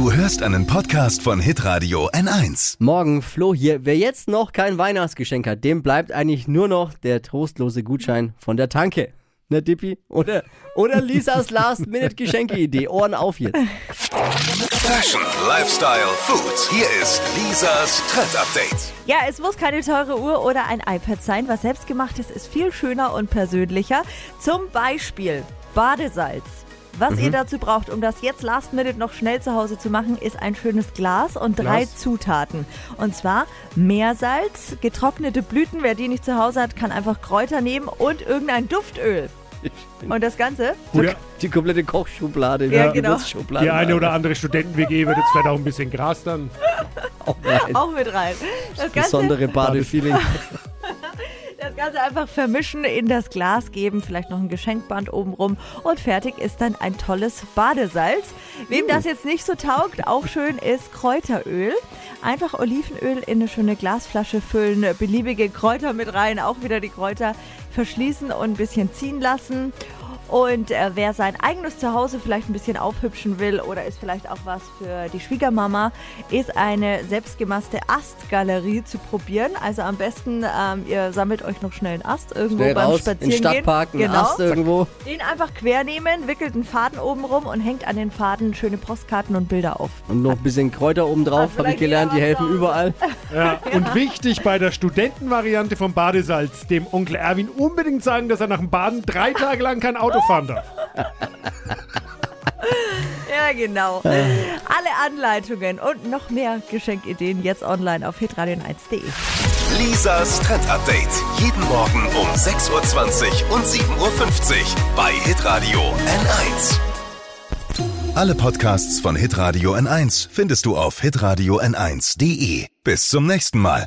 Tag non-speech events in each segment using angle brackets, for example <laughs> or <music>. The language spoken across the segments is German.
Du hörst einen Podcast von Hitradio N1. Morgen, Flo hier. Wer jetzt noch kein Weihnachtsgeschenk hat, dem bleibt eigentlich nur noch der trostlose Gutschein von der Tanke. Ne, Dippi? Oder, oder Lisas Last-Minute-Geschenke-Idee. Ohren auf jetzt. Fashion, Lifestyle, Food. Hier ist Lisas Trend Update. Ja, es muss keine teure Uhr oder ein iPad sein. Was selbstgemachtes ist viel schöner und persönlicher. Zum Beispiel Badesalz. Was ihr dazu braucht, um das jetzt last minute noch schnell zu Hause zu machen, ist ein schönes Glas und drei Glas. Zutaten. Und zwar Meersalz, getrocknete Blüten, wer die nicht zu Hause hat, kann einfach Kräuter nehmen und irgendein Duftöl. Und das Ganze? Oder Die komplette Kochschublade. Ja, die genau. Die eine oder andere Studenten-WG wird jetzt vielleicht auch ein bisschen Gras dann. <laughs> Auch rein. Auch mit rein. Das Ganze, Besondere Badefeeling. <laughs> Ganze einfach vermischen, in das Glas geben, vielleicht noch ein Geschenkband obenrum und fertig ist dann ein tolles Badesalz. Wem das jetzt nicht so taugt, auch schön ist Kräuteröl. Einfach Olivenöl in eine schöne Glasflasche füllen, beliebige Kräuter mit rein, auch wieder die Kräuter verschließen und ein bisschen ziehen lassen. Und äh, wer sein eigenes Zuhause vielleicht ein bisschen aufhübschen will oder ist vielleicht auch was für die Schwiegermama, ist eine selbstgemachte Astgalerie zu probieren. Also am besten, ähm, ihr sammelt euch noch schnell einen Ast irgendwo Schnell beim raus, in Spazierengehen. den Stadtpark, einen genau. Ast irgendwo. Den einfach quer nehmen, wickelt einen Faden oben rum und hängt an den Faden schöne Postkarten und Bilder auf. Und noch ein bisschen Kräuter oben drauf, Also habe ich gelernt, die helfen überall. <laughs> Ja. Und wichtig bei der Studentenvariante vom Badesalz, dem Onkel Erwin unbedingt sagen, dass er nach dem Baden drei Tage lang kein Auto fahren <laughs> darf. Ja, genau. Alle Anleitungen und noch mehr Geschenkideen jetzt online auf hitradion1.de. Lisas Trend Update. Jeden Morgen um 6.20 Uhr und 7.50 Uhr bei Hitradio N1. Alle Podcasts von Hitradio N1 findest du auf hitradio n1.de. Bis zum nächsten Mal.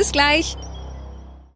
Bis gleich.